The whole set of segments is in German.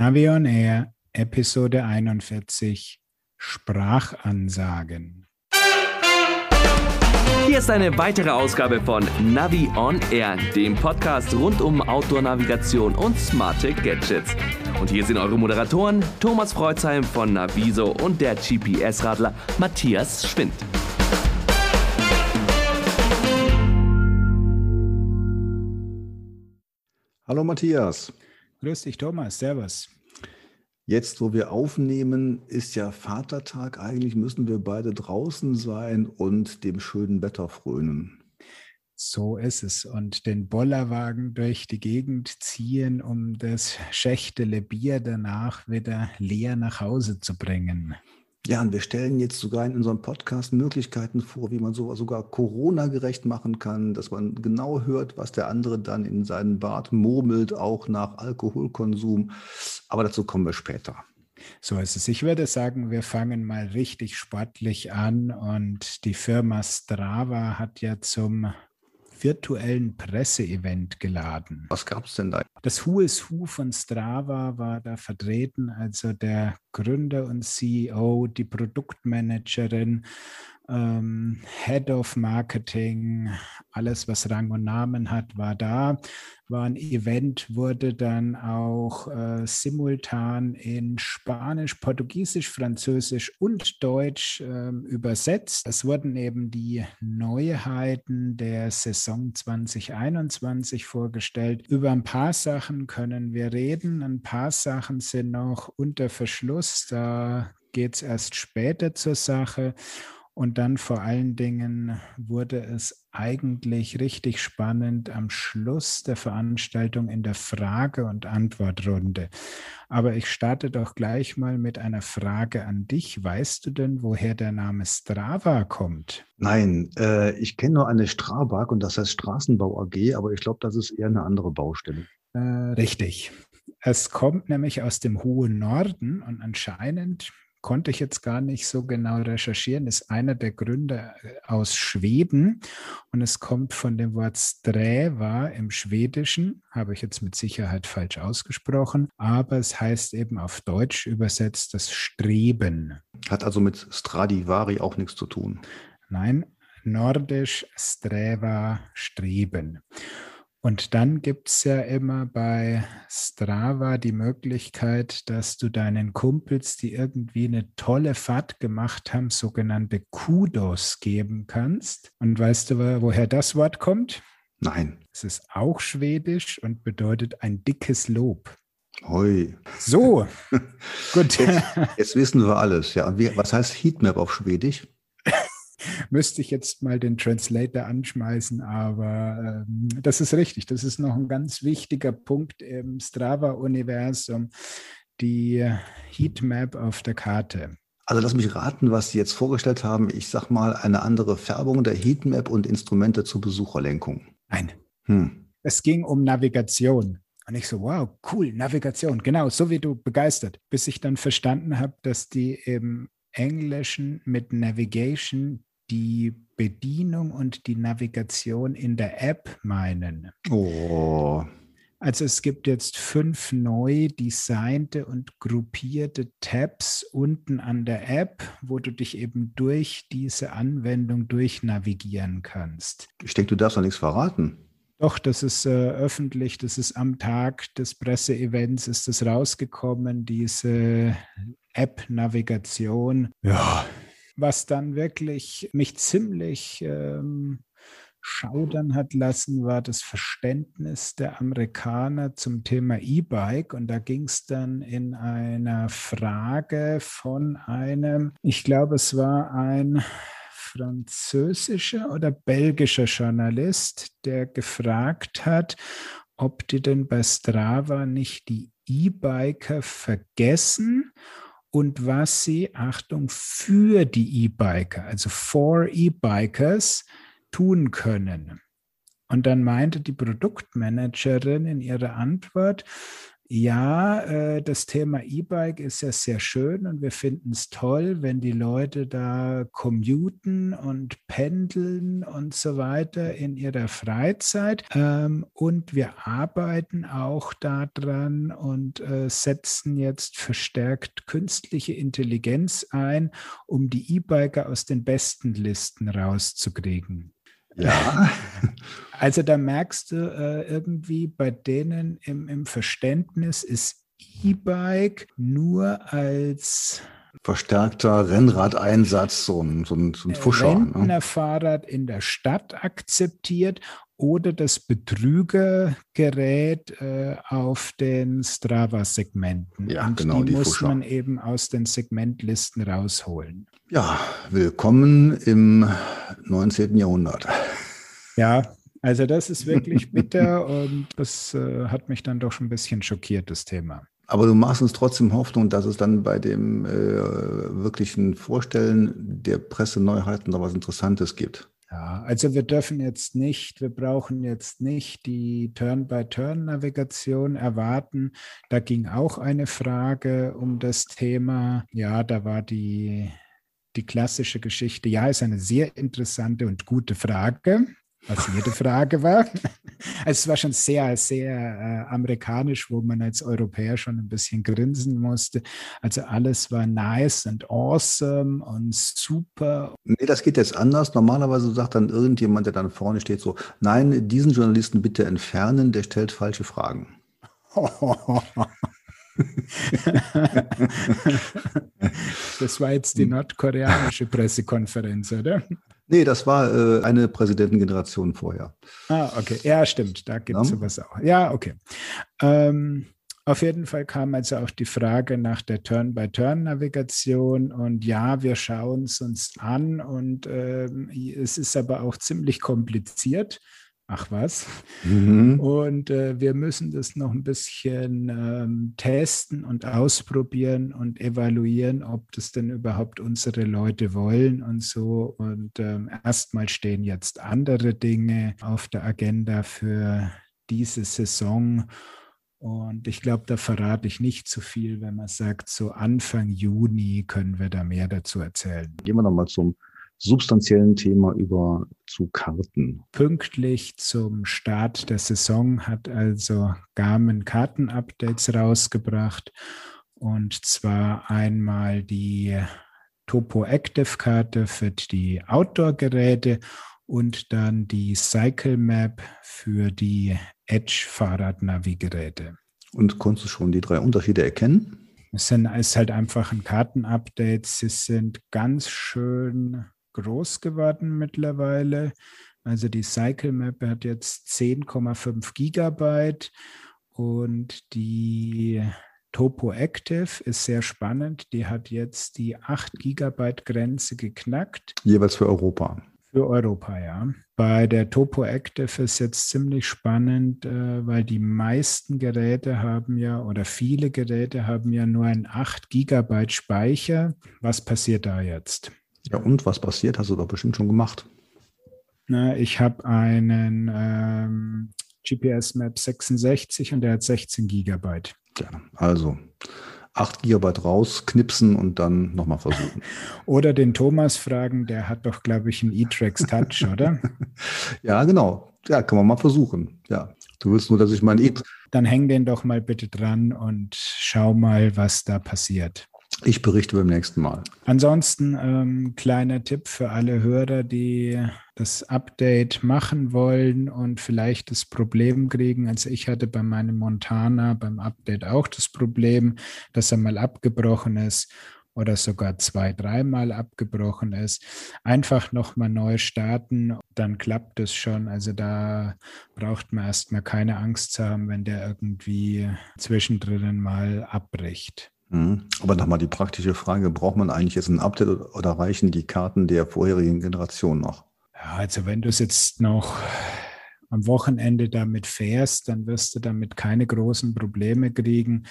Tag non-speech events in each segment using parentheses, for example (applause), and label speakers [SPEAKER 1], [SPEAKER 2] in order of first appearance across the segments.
[SPEAKER 1] Navion Air, Episode 41, Sprachansagen.
[SPEAKER 2] Hier ist eine weitere Ausgabe von Navi on Air, dem Podcast rund um Outdoor-Navigation und smarte Gadgets. Und hier sind eure Moderatoren Thomas Freuzheim von Naviso und der GPS-Radler Matthias Schwind.
[SPEAKER 3] Hallo Matthias.
[SPEAKER 1] Grüß dich, Thomas. Servus.
[SPEAKER 3] Jetzt, wo wir aufnehmen, ist ja Vatertag. Eigentlich müssen wir beide draußen sein und dem schönen Wetter frönen.
[SPEAKER 1] So ist es. Und den Bollerwagen durch die Gegend ziehen, um das schächtele Bier danach wieder leer nach Hause zu bringen.
[SPEAKER 3] Ja, und wir stellen jetzt sogar in unserem Podcast Möglichkeiten vor, wie man so, sogar Corona-gerecht machen kann, dass man genau hört, was der andere dann in seinen Bart murmelt, auch nach Alkoholkonsum. Aber dazu kommen wir später.
[SPEAKER 1] So ist es. Ich würde sagen, wir fangen mal richtig sportlich an und die Firma Strava hat ja zum virtuellen Presseevent geladen.
[SPEAKER 3] Was gab es denn da?
[SPEAKER 1] Das Who is Who von Strava war da vertreten, also der Gründer und CEO, die Produktmanagerin, ähm, Head of Marketing, alles, was Rang und Namen hat, war da. War ein Event, wurde dann auch äh, simultan in Spanisch, Portugiesisch, Französisch und Deutsch äh, übersetzt. Es wurden eben die Neuheiten der Saison 2021 vorgestellt. Über ein paar Sachen können wir reden. Ein paar Sachen sind noch unter Verschluss. Da geht es erst später zur Sache. Und dann vor allen Dingen wurde es eigentlich richtig spannend am Schluss der Veranstaltung in der Frage- und Antwortrunde. Aber ich starte doch gleich mal mit einer Frage an dich. Weißt du denn, woher der Name Strava kommt?
[SPEAKER 3] Nein, äh, ich kenne nur eine Strabag und das heißt Straßenbau AG, aber ich glaube, das ist eher eine andere Baustelle.
[SPEAKER 1] Äh, richtig. Es kommt nämlich aus dem hohen Norden und anscheinend konnte ich jetzt gar nicht so genau recherchieren, ist einer der Gründer äh, aus Schweden und es kommt von dem Wort Sträva im Schwedischen, habe ich jetzt mit Sicherheit falsch ausgesprochen, aber es heißt eben auf Deutsch übersetzt das Streben.
[SPEAKER 3] Hat also mit Stradivari auch nichts zu tun.
[SPEAKER 1] Nein, nordisch Sträva, Streben. Und dann gibt es ja immer bei Strava die Möglichkeit, dass du deinen Kumpels, die irgendwie eine tolle Fahrt gemacht haben, sogenannte Kudos geben kannst. Und weißt du, woher das Wort kommt?
[SPEAKER 3] Nein.
[SPEAKER 1] Es ist auch schwedisch und bedeutet ein dickes Lob.
[SPEAKER 3] Hoi.
[SPEAKER 1] So, (laughs) gut.
[SPEAKER 3] Jetzt, jetzt, wissen wir alles. Ja, wie, was heißt Heatmap auf Schwedisch? (laughs)
[SPEAKER 1] müsste ich jetzt mal den Translator anschmeißen, aber ähm, das ist richtig. Das ist noch ein ganz wichtiger Punkt im Strava-Universum, die Heatmap auf der Karte.
[SPEAKER 3] Also lass mich raten, was Sie jetzt vorgestellt haben. Ich sag mal eine andere Färbung der Heatmap und Instrumente zur Besucherlenkung.
[SPEAKER 1] Nein. Hm. Es ging um Navigation. Und ich so, wow, cool, Navigation. Genau, so wie du begeistert. Bis ich dann verstanden habe, dass die im Englischen mit Navigation die Bedienung und die Navigation in der App meinen.
[SPEAKER 3] Oh.
[SPEAKER 1] Also es gibt jetzt fünf neu designte und gruppierte Tabs unten an der App, wo du dich eben durch diese Anwendung durchnavigieren kannst.
[SPEAKER 3] Ich denke, du darfst doch nichts verraten.
[SPEAKER 1] Doch, das ist äh, öffentlich, das ist am Tag des Presseevents ist das rausgekommen, diese App-Navigation. Ja, was dann wirklich mich ziemlich ähm, schaudern hat lassen, war das Verständnis der Amerikaner zum Thema E-Bike. Und da ging es dann in einer Frage von einem, ich glaube, es war ein französischer oder belgischer Journalist, der gefragt hat, ob die denn bei Strava nicht die E-Biker vergessen und was sie, Achtung, für die E-Biker, also for E-Bikers, tun können. Und dann meinte die Produktmanagerin in ihrer Antwort, Ja, äh, das Thema E-Bike ist ja sehr schön und wir finden es toll, wenn die Leute da commuten und pendeln und so weiter in ihrer Freizeit. Ähm, und wir arbeiten auch daran und äh, setzen jetzt verstärkt künstliche Intelligenz ein, um die E-Biker aus den besten Listen rauszukriegen.
[SPEAKER 3] Ja. (laughs)
[SPEAKER 1] Also da merkst du äh, irgendwie bei denen im, im Verständnis ist E-Bike nur als
[SPEAKER 3] verstärkter Rennradeinsatz, so ein, so ein, so ein Fuscher.
[SPEAKER 1] Rentnerfahrrad ne? in der Stadt akzeptiert oder das Betrügergerät äh, auf den Strava-Segmenten.
[SPEAKER 3] Ja,
[SPEAKER 1] Und
[SPEAKER 3] genau,
[SPEAKER 1] die,
[SPEAKER 3] die
[SPEAKER 1] muss
[SPEAKER 3] Fuscher.
[SPEAKER 1] man eben aus den Segmentlisten rausholen.
[SPEAKER 3] Ja, willkommen im 19. Jahrhundert.
[SPEAKER 1] Ja, also das ist wirklich (laughs) bitter und das äh, hat mich dann doch schon ein bisschen schockiert, das Thema.
[SPEAKER 3] Aber du machst uns trotzdem Hoffnung, dass es dann bei dem äh, wirklichen Vorstellen der Presseneuheiten da was Interessantes gibt.
[SPEAKER 1] Ja, also wir dürfen jetzt nicht, wir brauchen jetzt nicht die Turn-by-Turn-Navigation erwarten. Da ging auch eine Frage um das Thema. Ja, da war die, die klassische Geschichte. Ja, ist eine sehr interessante und gute Frage was jede Frage war. Also es war schon sehr, sehr äh, amerikanisch, wo man als Europäer schon ein bisschen grinsen musste. Also alles war nice und awesome und super.
[SPEAKER 3] Nee, das geht jetzt anders. Normalerweise sagt dann irgendjemand, der dann vorne steht, so, nein, diesen Journalisten bitte entfernen, der stellt falsche Fragen. (laughs)
[SPEAKER 1] das war jetzt die nordkoreanische Pressekonferenz, oder?
[SPEAKER 3] Nee, das war äh, eine Präsidentengeneration vorher.
[SPEAKER 1] Ah, okay. Ja, stimmt. Da gibt es ja. sowas auch. Ja, okay. Ähm, auf jeden Fall kam also auch die Frage nach der Turn-by-Turn-Navigation. Und ja, wir schauen es uns an. Und ähm, es ist aber auch ziemlich kompliziert. Ach was. Mhm. Und äh, wir müssen das noch ein bisschen ähm, testen und ausprobieren und evaluieren, ob das denn überhaupt unsere Leute wollen und so. Und ähm, erstmal stehen jetzt andere Dinge auf der Agenda für diese Saison. Und ich glaube, da verrate ich nicht zu viel, wenn man sagt, so Anfang Juni können wir da mehr dazu erzählen.
[SPEAKER 3] Gehen wir nochmal zum substanziellen Thema über zu Karten.
[SPEAKER 1] Pünktlich zum Start der Saison hat also Garmin Karten-Updates rausgebracht. Und zwar einmal die Topo Active Karte für die Outdoor-Geräte und dann die Cycle Map für die Edge Fahrradnavi-Geräte.
[SPEAKER 3] Und konntest du schon die drei Unterschiede erkennen?
[SPEAKER 1] Es sind, ist halt einfach ein Kartenupdate. Sie sind ganz schön groß geworden mittlerweile. Also die Cycle Map hat jetzt 10,5 Gigabyte und die Topo Active ist sehr spannend. Die hat jetzt die 8 Gigabyte Grenze geknackt.
[SPEAKER 3] Jeweils für Europa.
[SPEAKER 1] Für Europa, ja. Bei der Topo Active ist jetzt ziemlich spannend, äh, weil die meisten Geräte haben ja oder viele Geräte haben ja nur ein 8 Gigabyte Speicher. Was passiert da jetzt?
[SPEAKER 3] Ja, und was passiert? Hast du doch bestimmt schon gemacht.
[SPEAKER 1] Na, ich habe einen ähm, GPS Map 66 und der hat 16 Gigabyte.
[SPEAKER 3] Ja, also 8 Gigabyte rausknipsen und dann nochmal versuchen. (laughs)
[SPEAKER 1] Oder den Thomas fragen, der hat doch, glaube ich, einen E-Trax Touch, oder? (laughs)
[SPEAKER 3] ja, genau. Ja, kann man mal versuchen. Ja. Du willst nur, dass ich meinen E.
[SPEAKER 1] Dann häng den doch mal bitte dran und schau mal, was da passiert.
[SPEAKER 3] Ich berichte beim nächsten Mal.
[SPEAKER 1] Ansonsten ähm, kleiner Tipp für alle Hörer, die das Update machen wollen und vielleicht das Problem kriegen. Also ich hatte bei meinem Montana beim Update auch das Problem, dass er mal abgebrochen ist oder sogar zwei, dreimal abgebrochen ist. Einfach nochmal neu starten, dann klappt es schon. Also da braucht man erstmal keine Angst zu haben, wenn der irgendwie zwischendrin mal abbricht.
[SPEAKER 3] Mhm. Aber nochmal die praktische Frage, braucht man eigentlich jetzt ein Update oder reichen die Karten der vorherigen Generation noch?
[SPEAKER 1] Ja, also wenn du es jetzt noch am Wochenende damit fährst, dann wirst du damit keine großen Probleme kriegen.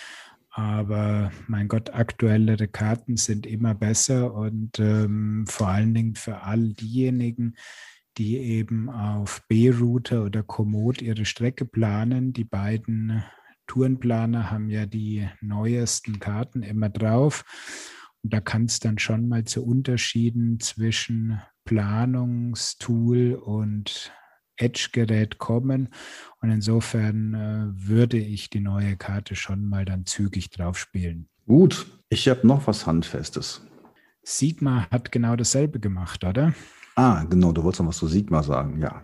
[SPEAKER 1] Aber mein Gott, aktuellere Karten sind immer besser und ähm, vor allen Dingen für all diejenigen, die eben auf B-Router oder Komoot ihre Strecke planen. Die beiden Tourenplaner haben ja die neuesten Karten immer drauf. Und da kann es dann schon mal zu Unterschieden zwischen Planungstool und Edge-Gerät kommen. Und insofern äh, würde ich die neue Karte schon mal dann zügig drauf spielen.
[SPEAKER 3] Gut, ich habe noch was Handfestes.
[SPEAKER 1] Sigma hat genau dasselbe gemacht, oder?
[SPEAKER 3] Ah, genau, du wolltest noch was zu Sigma sagen, ja.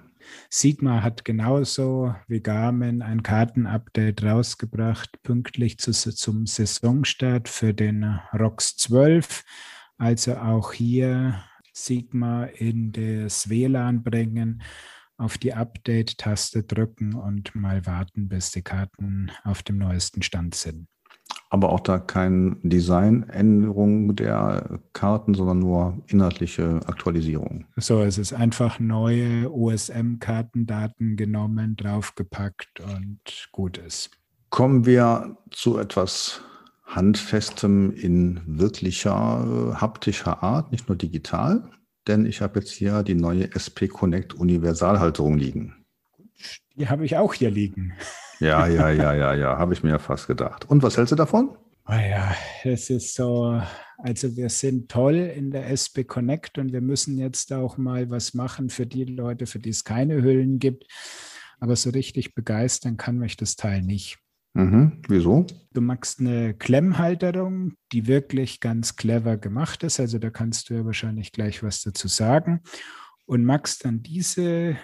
[SPEAKER 1] Sigma hat genauso wie Garmin ein Kartenupdate rausgebracht, pünktlich zu, zum Saisonstart für den ROX 12. Also auch hier Sigma in das WLAN bringen, auf die Update-Taste drücken und mal warten, bis die Karten auf dem neuesten Stand sind
[SPEAKER 3] aber auch da keine Designänderung der Karten, sondern nur inhaltliche Aktualisierung.
[SPEAKER 1] So, es ist einfach neue OSM-Kartendaten genommen, draufgepackt und gut ist.
[SPEAKER 3] Kommen wir zu etwas Handfestem in wirklicher haptischer Art, nicht nur digital, denn ich habe jetzt hier die neue SP Connect Universalhalterung liegen.
[SPEAKER 1] Die habe ich auch hier liegen.
[SPEAKER 3] Ja, ja, ja, ja, ja, habe ich mir fast gedacht. Und was hältst du davon?
[SPEAKER 1] Oh ja, es ist so, also wir sind toll in der SB Connect und wir müssen jetzt auch mal was machen für die Leute, für die es keine Hüllen gibt. Aber so richtig begeistern kann mich das Teil nicht.
[SPEAKER 3] Mhm. Wieso?
[SPEAKER 1] Du magst eine Klemmhalterung, die wirklich ganz clever gemacht ist. Also da kannst du ja wahrscheinlich gleich was dazu sagen. Und magst dann diese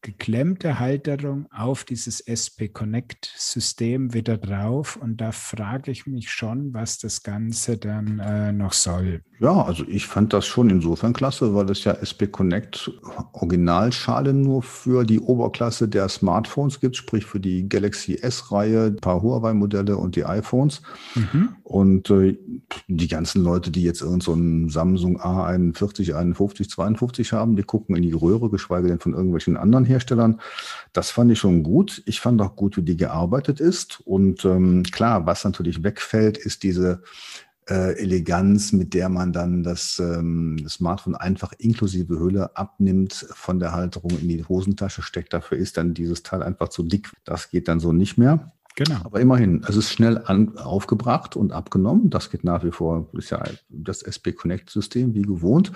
[SPEAKER 1] geklemmte Halterung auf dieses SP Connect System wieder drauf. Und da frage ich mich schon, was das Ganze dann äh, noch soll.
[SPEAKER 3] Ja, also ich fand das schon insofern klasse, weil es ja SP Connect Originalschale nur für die Oberklasse der Smartphones gibt, sprich für die Galaxy S-Reihe, ein paar Huawei-Modelle und die iPhones. Mhm. Und äh, die ganzen Leute, die jetzt irgendeinen so Samsung A41, 51, 52 haben, die gucken in die Röhre, geschweige denn von irgendwelchen anderen Herstellern. Das fand ich schon gut. Ich fand auch gut, wie die gearbeitet ist. Und ähm, klar, was natürlich wegfällt, ist diese äh, Eleganz, mit der man dann das, ähm, das Smartphone einfach inklusive Hülle abnimmt, von der Halterung in die Hosentasche steckt. Dafür ist dann dieses Teil einfach zu dick. Das geht dann so nicht mehr. Genau. Aber immerhin, es ist schnell an, aufgebracht und abgenommen. Das geht nach wie vor, ist ja das SP Connect System wie gewohnt.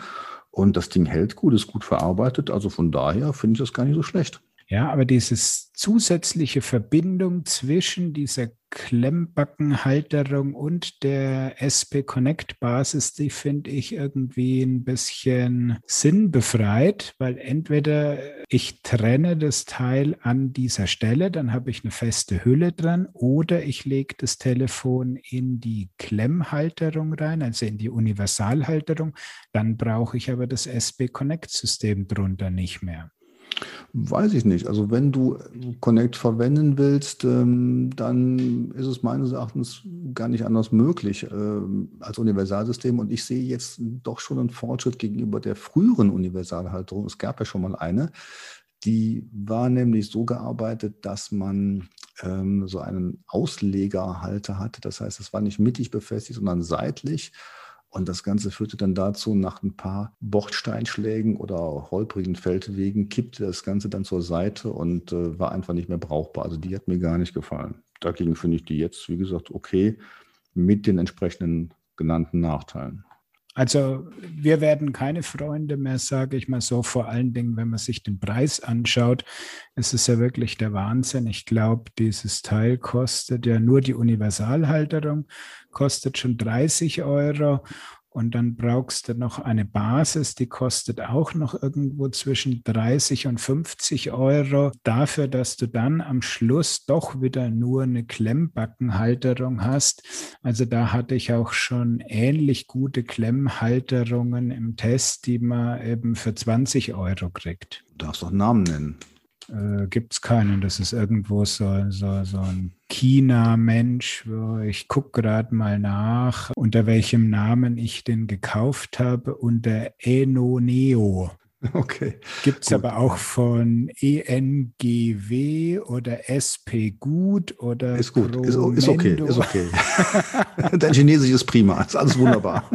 [SPEAKER 3] Und das Ding hält gut, ist gut verarbeitet. Also von daher finde ich das gar nicht so schlecht.
[SPEAKER 1] Ja, aber diese zusätzliche Verbindung zwischen dieser Klemmbackenhalterung und der SP Connect Basis, die finde ich irgendwie ein bisschen sinnbefreit, weil entweder ich trenne das Teil an dieser Stelle, dann habe ich eine feste Hülle dran, oder ich lege das Telefon in die Klemmhalterung rein, also in die Universalhalterung, dann brauche ich aber das SP Connect System drunter nicht mehr.
[SPEAKER 3] Weiß ich nicht. Also wenn du Connect verwenden willst, ähm, dann ist es meines Erachtens gar nicht anders möglich ähm, als Universalsystem. Und ich sehe jetzt doch schon einen Fortschritt gegenüber der früheren Universalhalterung. Es gab ja schon mal eine. Die war nämlich so gearbeitet, dass man ähm, so einen Auslegerhalter hatte. Das heißt, es war nicht mittig befestigt, sondern seitlich. Und das Ganze führte dann dazu, nach ein paar Bordsteinschlägen oder holprigen Feldwegen kippte das Ganze dann zur Seite und äh, war einfach nicht mehr brauchbar. Also die hat mir gar nicht gefallen. Dagegen finde ich die jetzt, wie gesagt, okay mit den entsprechenden genannten Nachteilen.
[SPEAKER 1] Also wir werden keine Freunde mehr, sage ich mal so. Vor allen Dingen, wenn man sich den Preis anschaut, ist es ja wirklich der Wahnsinn. Ich glaube, dieses Teil kostet ja nur die Universalhalterung, kostet schon 30 Euro und dann brauchst du noch eine Basis, die kostet auch noch irgendwo zwischen 30 und 50 Euro. Dafür, dass du dann am Schluss doch wieder nur eine Klemmbackenhalterung hast. Also da hatte ich auch schon ähnlich gute Klemmhalterungen im Test, die man eben für 20 Euro kriegt.
[SPEAKER 3] Du darfst auch Namen nennen
[SPEAKER 1] äh, gibt es keinen. Das ist irgendwo so, so, so ein China-Mensch. Ich gucke gerade mal nach, unter welchem Namen ich den gekauft habe. Unter Eno Neo.
[SPEAKER 3] Okay.
[SPEAKER 1] Gibt es aber auch von ENGW oder SP Gut oder.
[SPEAKER 3] Ist gut, ist, ist, okay, ist okay. (laughs) Dein Chinesisch ist prima, ist alles wunderbar.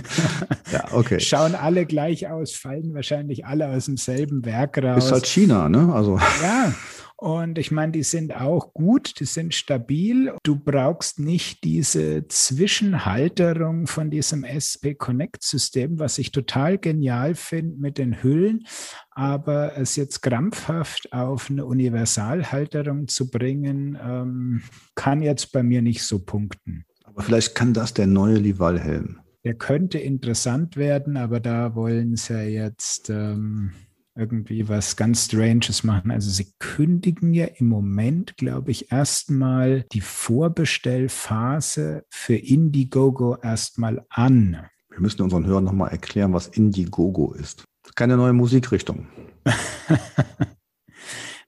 [SPEAKER 3] (laughs)
[SPEAKER 1] ja, okay. Schauen alle gleich aus, fallen wahrscheinlich alle aus demselben Werk raus.
[SPEAKER 3] Ist halt China, ne? Also.
[SPEAKER 1] Ja. (laughs) Und ich meine, die sind auch gut, die sind stabil. Du brauchst nicht diese Zwischenhalterung von diesem SP Connect System, was ich total genial finde mit den Hüllen. Aber es jetzt krampfhaft auf eine Universalhalterung zu bringen, ähm, kann jetzt bei mir nicht so punkten.
[SPEAKER 3] Aber vielleicht kann das der neue Lival-Helm.
[SPEAKER 1] Der könnte interessant werden, aber da wollen sie ja jetzt ähm, irgendwie was ganz Stranges machen. Also sie kündigen ja im Moment, glaube ich, erstmal die Vorbestellphase für Indiegogo erstmal an.
[SPEAKER 3] Wir müssen unseren Hörern nochmal erklären, was Indiegogo ist. Keine neue Musikrichtung. (laughs)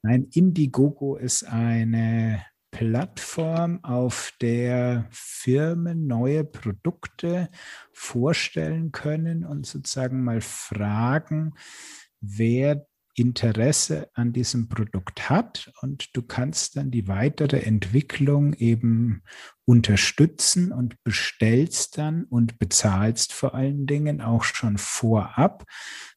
[SPEAKER 1] Nein, Indiegogo ist eine Plattform, auf der Firmen neue Produkte vorstellen können und sozusagen mal fragen, wer Interesse an diesem Produkt hat und du kannst dann die weitere Entwicklung eben unterstützen und bestellst dann und bezahlst vor allen Dingen auch schon vorab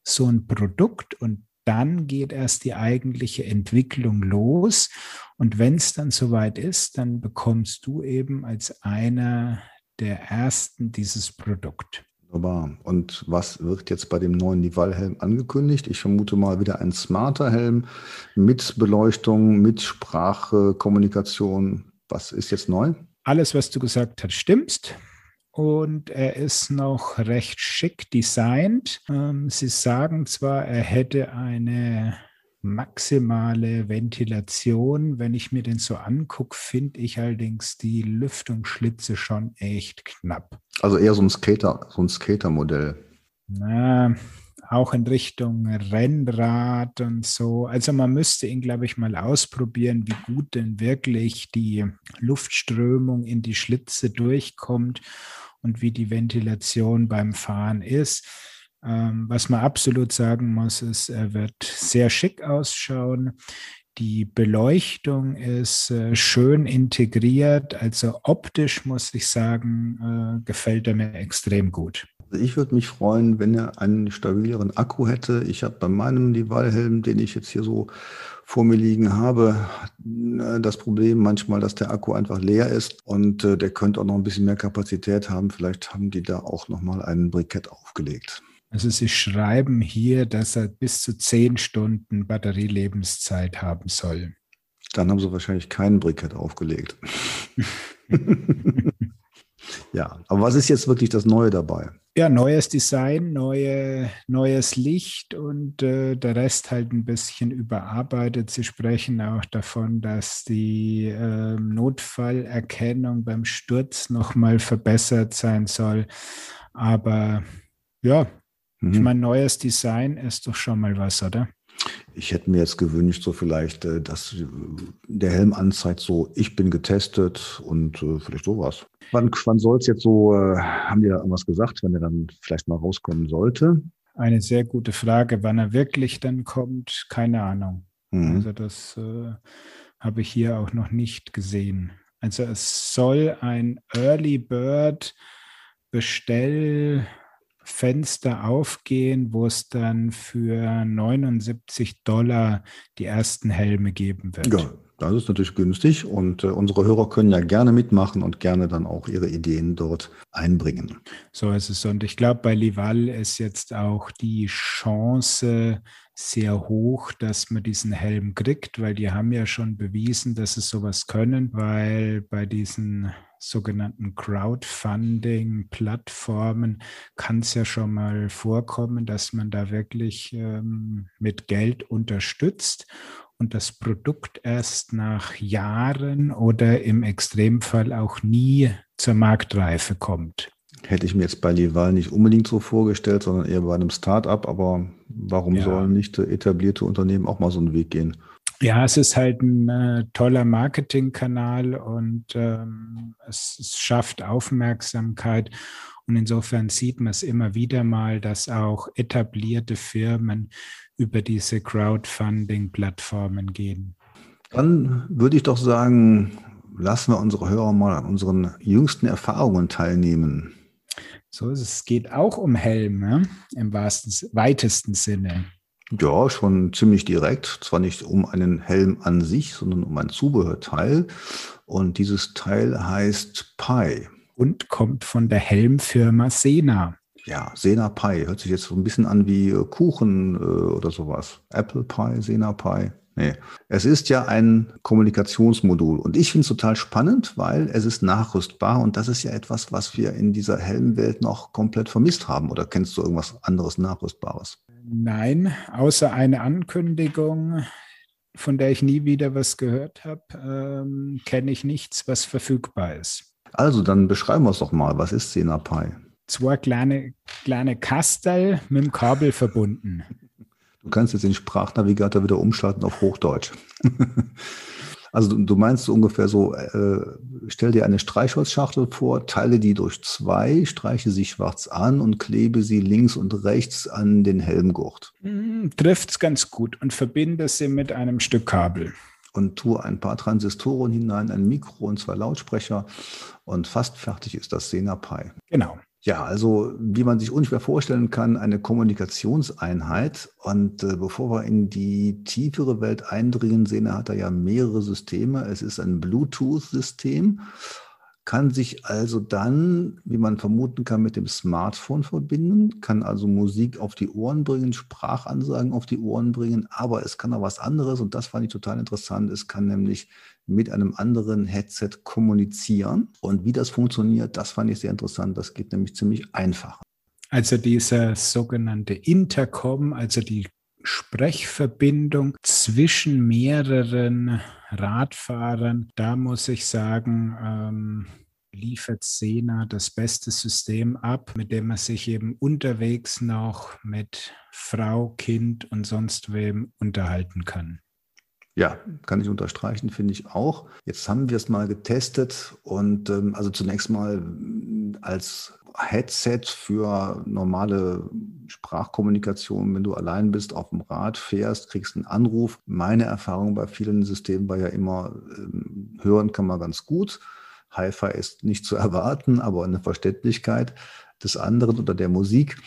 [SPEAKER 1] so ein Produkt und dann geht erst die eigentliche Entwicklung los. Und wenn es dann soweit ist, dann bekommst du eben als einer der ersten dieses Produkt.
[SPEAKER 3] Wunderbar. Und was wird jetzt bei dem neuen Nival-Helm angekündigt? Ich vermute mal wieder ein smarter Helm mit Beleuchtung, mit Sprache, Kommunikation. Was ist jetzt neu?
[SPEAKER 1] Alles, was du gesagt hast, stimmt und er ist noch recht schick designt. Ähm, sie sagen zwar, er hätte eine maximale Ventilation. Wenn ich mir den so angucke, finde ich allerdings die Lüftungsschlitze schon echt knapp.
[SPEAKER 3] Also eher so ein Skater, so ein Skater-Modell.
[SPEAKER 1] Na, auch in Richtung Rennrad und so. Also man müsste ihn, glaube ich, mal ausprobieren, wie gut denn wirklich die Luftströmung in die Schlitze durchkommt und wie die Ventilation beim Fahren ist. Ähm, was man absolut sagen muss, ist, er wird sehr schick ausschauen. Die Beleuchtung ist äh, schön integriert. Also optisch muss ich sagen, äh, gefällt er mir extrem gut.
[SPEAKER 3] Also ich würde mich freuen, wenn er einen stabileren Akku hätte. Ich habe bei meinem Nival-Helm, den ich jetzt hier so vor mir liegen habe, äh, das Problem manchmal, dass der Akku einfach leer ist und äh, der könnte auch noch ein bisschen mehr Kapazität haben. Vielleicht haben die da auch noch mal einen Brikett aufgelegt.
[SPEAKER 1] Also Sie schreiben hier, dass er bis zu zehn Stunden Batterielebenszeit haben soll.
[SPEAKER 3] Dann haben Sie wahrscheinlich keinen Brikett aufgelegt. (laughs) ja, aber was ist jetzt wirklich das Neue dabei?
[SPEAKER 1] ja, neues Design, neue, neues Licht und äh, der Rest halt ein bisschen überarbeitet. Sie sprechen auch davon, dass die äh, Notfallerkennung beim Sturz nochmal verbessert sein soll. Aber ja, mhm. ich meine, neues Design ist doch schon mal was, oder?
[SPEAKER 3] Ich hätte mir jetzt gewünscht, so vielleicht, äh, dass der Helm anzeigt, so ich bin getestet und äh, vielleicht sowas. Wann, wann soll es jetzt so, äh, haben die da irgendwas gesagt, wenn er dann vielleicht mal rauskommen sollte?
[SPEAKER 1] Eine sehr gute Frage. Wann er wirklich dann kommt, keine Ahnung. Mhm. Also das äh, habe ich hier auch noch nicht gesehen. Also es soll ein Early Bird Bestell Fenster aufgehen, wo es dann für 79 Dollar die ersten Helme geben wird.
[SPEAKER 3] Ja, das ist natürlich günstig und äh, unsere Hörer können ja gerne mitmachen und gerne dann auch ihre Ideen dort einbringen.
[SPEAKER 1] So ist es. Und ich glaube, bei Lival ist jetzt auch die Chance sehr hoch, dass man diesen Helm kriegt, weil die haben ja schon bewiesen, dass sie sowas können, weil bei diesen sogenannten Crowdfunding-Plattformen kann es ja schon mal vorkommen, dass man da wirklich ähm, mit Geld unterstützt und das Produkt erst nach Jahren oder im Extremfall auch nie zur Marktreife kommt.
[SPEAKER 3] Hätte ich mir jetzt bei Lival nicht unbedingt so vorgestellt, sondern eher bei einem Start-up. Aber warum ja. sollen nicht etablierte Unternehmen auch mal so einen Weg gehen?
[SPEAKER 1] Ja, es ist halt ein äh, toller Marketingkanal und ähm, es, es, schafft Aufmerksamkeit. Und insofern sieht man es immer wieder mal, dass auch etablierte Firmen über diese Crowdfunding-Plattformen gehen.
[SPEAKER 3] Dann würde ich doch sagen, lassen wir unsere Hörer mal an unseren jüngsten Erfahrungen teilnehmen.
[SPEAKER 1] So ist es. Es geht auch um Helme im wahrsten, weitesten Sinne.
[SPEAKER 3] Ja, schon ziemlich direkt. Zwar nicht um einen Helm an sich, sondern um ein Zubehörteil. Und dieses Teil heißt Pi.
[SPEAKER 1] Und kommt von der Helmfirma Sena.
[SPEAKER 3] Ja, Sena Pi. Hört sich jetzt so ein bisschen an wie äh, Kuchen äh, oder sowas. Apple Pie, Sena Pi. Nee. Es ist ja ein Kommunikationsmodul und ich finde es total spannend, weil es ist nachrüstbar und das ist ja etwas, was wir in dieser Helmwelt noch komplett vermisst haben. Oder kennst du irgendwas anderes Nachrüstbares?
[SPEAKER 1] Nein, außer eine Ankündigung, von der ich nie wieder was gehört habe, ähm, kenne ich nichts, was verfügbar ist.
[SPEAKER 3] Also, dann beschreiben wir es doch mal. Was ist Senapi?
[SPEAKER 1] Zwei kleine, kleine Kastel mit dem Kabel verbunden.
[SPEAKER 3] Du kannst jetzt den Sprachnavigator wieder umschalten auf Hochdeutsch. (laughs) also du, du, meinst so ungefähr so, äh, stell dir eine Streichholzschachtel vor, teile die durch zwei, streiche sie schwarz an und klebe sie links und rechts an den Helmgurt.
[SPEAKER 1] Mm, es ganz gut und verbinde sie mit einem Stück Kabel.
[SPEAKER 3] Und tue ein paar Transistoren hinein, ein Mikro und zwei Lautsprecher und fast fertig ist das Sena Pi.
[SPEAKER 1] Genau.
[SPEAKER 3] Ja, also wie man sich unschwer vorstellen kann, eine Kommunikationseinheit. Und äh, bevor wir in die tiefere Welt eindringen, sehen, hat er ja mehrere Systeme. Es ist ein Bluetooth-System kann sich also dann, wie man vermuten kann, mit dem Smartphone verbinden, kann also Musik auf die Ohren bringen, Sprachansagen auf die Ohren bringen, aber es kann auch was anderes und das fand ich total interessant. Es kann nämlich mit einem anderen Headset kommunizieren und wie das funktioniert, das fand ich sehr interessant. Das geht nämlich ziemlich einfach.
[SPEAKER 1] Also dieser sogenannte Intercom, also die Sprechverbindung zwischen mehreren Radfahrern, da muss ich sagen, ähm, liefert Sena das beste System ab, mit dem man sich eben unterwegs noch mit Frau, Kind und sonst wem unterhalten kann.
[SPEAKER 3] Ja, kann ich unterstreichen, finde ich auch. Jetzt haben wir es mal getestet und ähm, also zunächst mal als Headset für normale Sprachkommunikation, wenn du allein bist, auf dem Rad fährst, kriegst einen Anruf. Meine Erfahrung bei vielen Systemen war ja immer, ähm, hören kann man ganz gut. Hi-Fi ist nicht zu (laughs) erwarten, aber eine Verständlichkeit des anderen oder der Musik.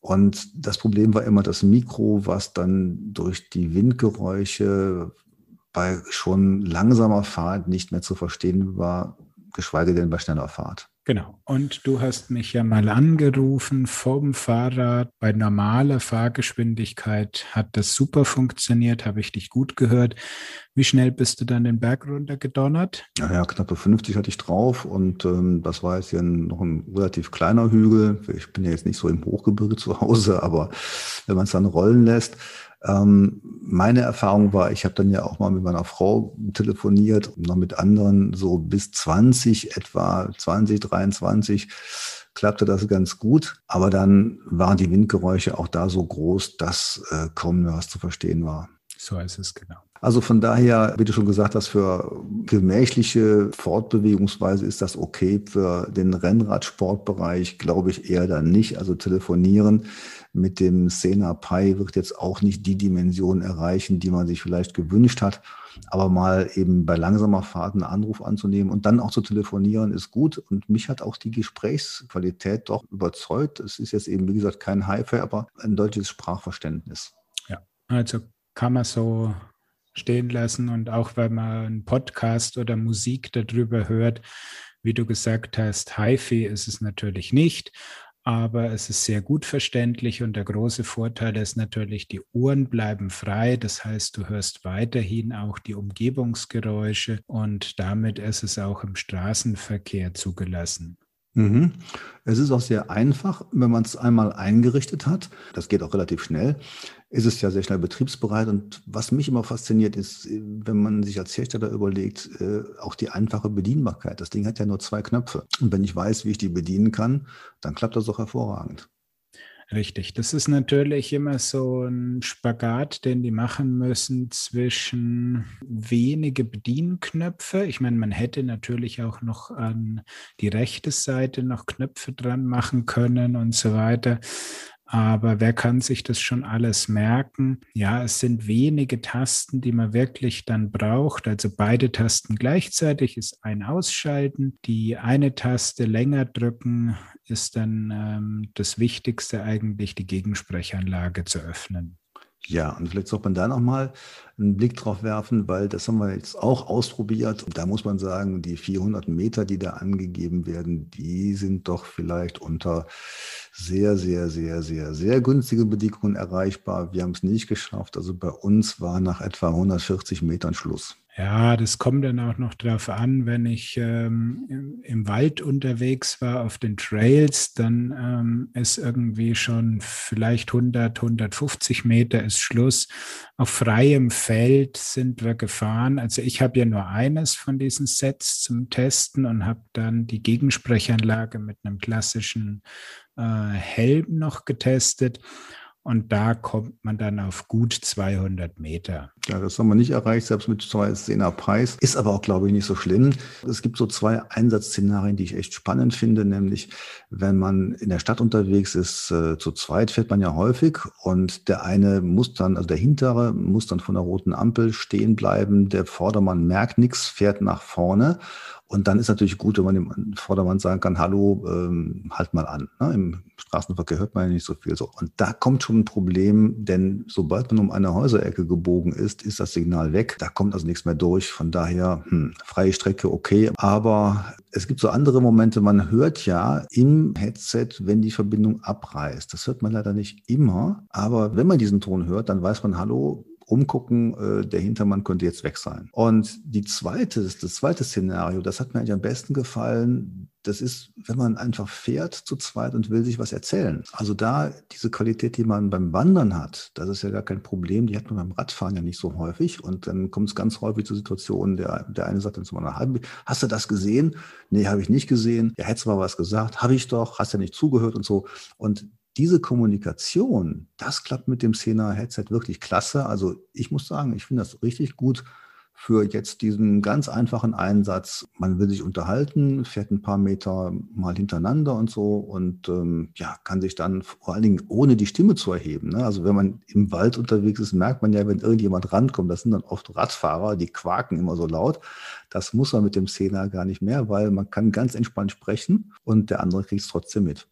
[SPEAKER 3] Und das Problem war immer das Mikro, was dann durch die Windgeräusche bei schon langsamer Fahrt nicht mehr zu verstehen war, geschweige denn bei schneller Fahrt.
[SPEAKER 1] Genau. Und du hast mich ja mal angerufen vom Fahrrad. Bei normaler Fahrgeschwindigkeit hat das super funktioniert, habe ich dich gut gehört. Wie schnell bist du dann den Berg runter gedonnert?
[SPEAKER 3] Ja, ja knappe 50 hatte ich drauf und ähm, das war jetzt ja noch ein relativ kleiner Hügel. Ich bin ja jetzt nicht so im Hochgebirge zu Hause, (laughs) aber wenn man es dann rollen lässt, ähm, meine Erfahrung war, ich habe dann ja auch mal mit meiner Frau telefoniert und noch mit anderen, so bis 20 etwa, 20, 23 klappte das ganz gut. Aber dann waren die Windgeräusche auch da so groß, dass äh, kaum mehr was zu verstehen war.
[SPEAKER 1] So ist es genau.
[SPEAKER 3] Also von daher, wie du schon gesagt hast, für gemächliche Fortbewegungsweise ist das okay. Für den Rennradsportbereich glaube ich eher dann nicht. Also telefonieren mit dem Sena Pi wird jetzt auch nicht die Dimension erreichen, die man sich vielleicht gewünscht hat. Aber mal eben bei langsamer Fahrt einen Anruf anzunehmen und dann auch zu telefonieren, ist gut. Und mich hat auch die Gesprächsqualität doch überzeugt. Es ist jetzt eben, wie gesagt, kein Hi-Fi, aber ein deutsches Sprachverständnis.
[SPEAKER 1] Ja, also kann man so stehen lassen. Und auch wenn man einen Podcast oder Musik darüber hört, wie du gesagt hast, HiFi ist es natürlich nicht, aber es ist sehr gut verständlich und der große Vorteil ist natürlich, die Ohren bleiben frei. Das heißt, du hörst weiterhin auch die Umgebungsgeräusche und damit ist es auch im Straßenverkehr zugelassen.
[SPEAKER 3] Mhm. Es ist auch sehr einfach, wenn man es einmal eingerichtet hat. Das geht auch relativ schnell. Ist es ja sehr schnell betriebsbereit. Und was mich immer fasziniert, ist, wenn man sich als Hersteller überlegt, äh, auch die einfache Bedienbarkeit. Das Ding hat ja nur zwei Knöpfe. Und wenn ich weiß, wie ich die bedienen kann, dann klappt das auch hervorragend.
[SPEAKER 1] Richtig. Das ist natürlich immer so ein Spagat, den die machen müssen zwischen wenige Bedienknöpfe. Ich meine, man hätte natürlich auch noch an die rechte Seite noch Knöpfe dran machen können und so weiter. Aber wer kann sich das schon alles merken? Ja, es sind wenige Tasten, die man wirklich dann braucht. Also beide Tasten gleichzeitig ist ein Ausschalten. Die eine Taste länger drücken ist dann ähm, das Wichtigste eigentlich, die Gegensprechanlage zu öffnen.
[SPEAKER 3] Ja, und vielleicht sollte man da nochmal einen Blick drauf werfen, weil das haben wir jetzt auch ausprobiert. Und da muss man sagen, die 400 Meter, die da angegeben werden, die sind doch vielleicht unter sehr, sehr, sehr, sehr, sehr günstigen Bedingungen erreichbar. Wir haben es nicht geschafft. Also bei uns war nach etwa 140 Metern Schluss.
[SPEAKER 1] Ja, das kommt dann auch noch darauf an, wenn ich ähm, im, im, Wald unterwegs war, auf den Trails, dann ähm, ist irgendwie schon vielleicht 100, 150 Meter ist Schluss. Auf freiem Feld sind wir gefahren. Also ich habe ja nur eines von diesen Sets zum Testen und habe dann die Gegensprechanlage mit einem klassischen äh, Helm noch getestet. Und da kommt man dann auf gut 200 Meter.
[SPEAKER 3] Ja, das haben wir nicht erreicht, selbst mit 210er Preis. Ist aber auch, glaube ich, nicht so schlimm. Es gibt so zwei Einsatzszenarien, die ich echt spannend finde, nämlich wenn man in der Stadt unterwegs ist, äh, zu zweit fährt man ja häufig und der eine muss dann, also der hintere muss dann von der roten Ampel stehen bleiben, der Vordermann merkt nichts, fährt nach vorne und dann ist natürlich gut, wenn man dem Vordermann sagen kann, hallo, ähm, halt mal an. Ne? Im Straßenverkehr hört man ja nicht so viel so. Und da kommt schon ein Problem, denn sobald man um eine Häuserecke gebogen ist, ist das Signal weg. Da kommt also nichts mehr durch. Von daher, hm, freie Strecke, okay. Aber es gibt so andere Momente, man hört ja im Headset, wenn die Verbindung abreißt. Das hört man leider nicht immer. Aber wenn man diesen Ton hört, dann weiß man, hallo, umgucken, äh, der Hintermann könnte jetzt weg sein. Und die zweite, das zweite Szenario, das hat mir eigentlich am besten gefallen. Das ist, wenn man einfach fährt zu zweit und will sich was erzählen. Also da diese Qualität, die man beim Wandern hat, das ist ja gar kein Problem. Die hat man beim Radfahren ja nicht so häufig. Und dann kommt es ganz häufig zu Situationen, der, der eine sagt dann zu meiner hast du das gesehen? Nee, habe ich nicht gesehen. Ja, hättest du mal was gesagt. Habe ich doch. Hast ja nicht zugehört und so. Und diese Kommunikation, das klappt mit dem Sena Headset wirklich klasse. Also ich muss sagen, ich finde das richtig gut für jetzt diesen ganz einfachen Einsatz. Man will sich unterhalten, fährt ein paar Meter mal hintereinander und so und ähm, ja, kann sich dann vor allen Dingen ohne die Stimme zu erheben. Ne? Also wenn man im Wald unterwegs ist, merkt man ja, wenn irgendjemand rankommt, das sind dann oft Radfahrer, die quaken immer so laut. Das muss man mit dem Sena gar nicht mehr, weil man kann ganz entspannt sprechen und der andere kriegt es trotzdem mit.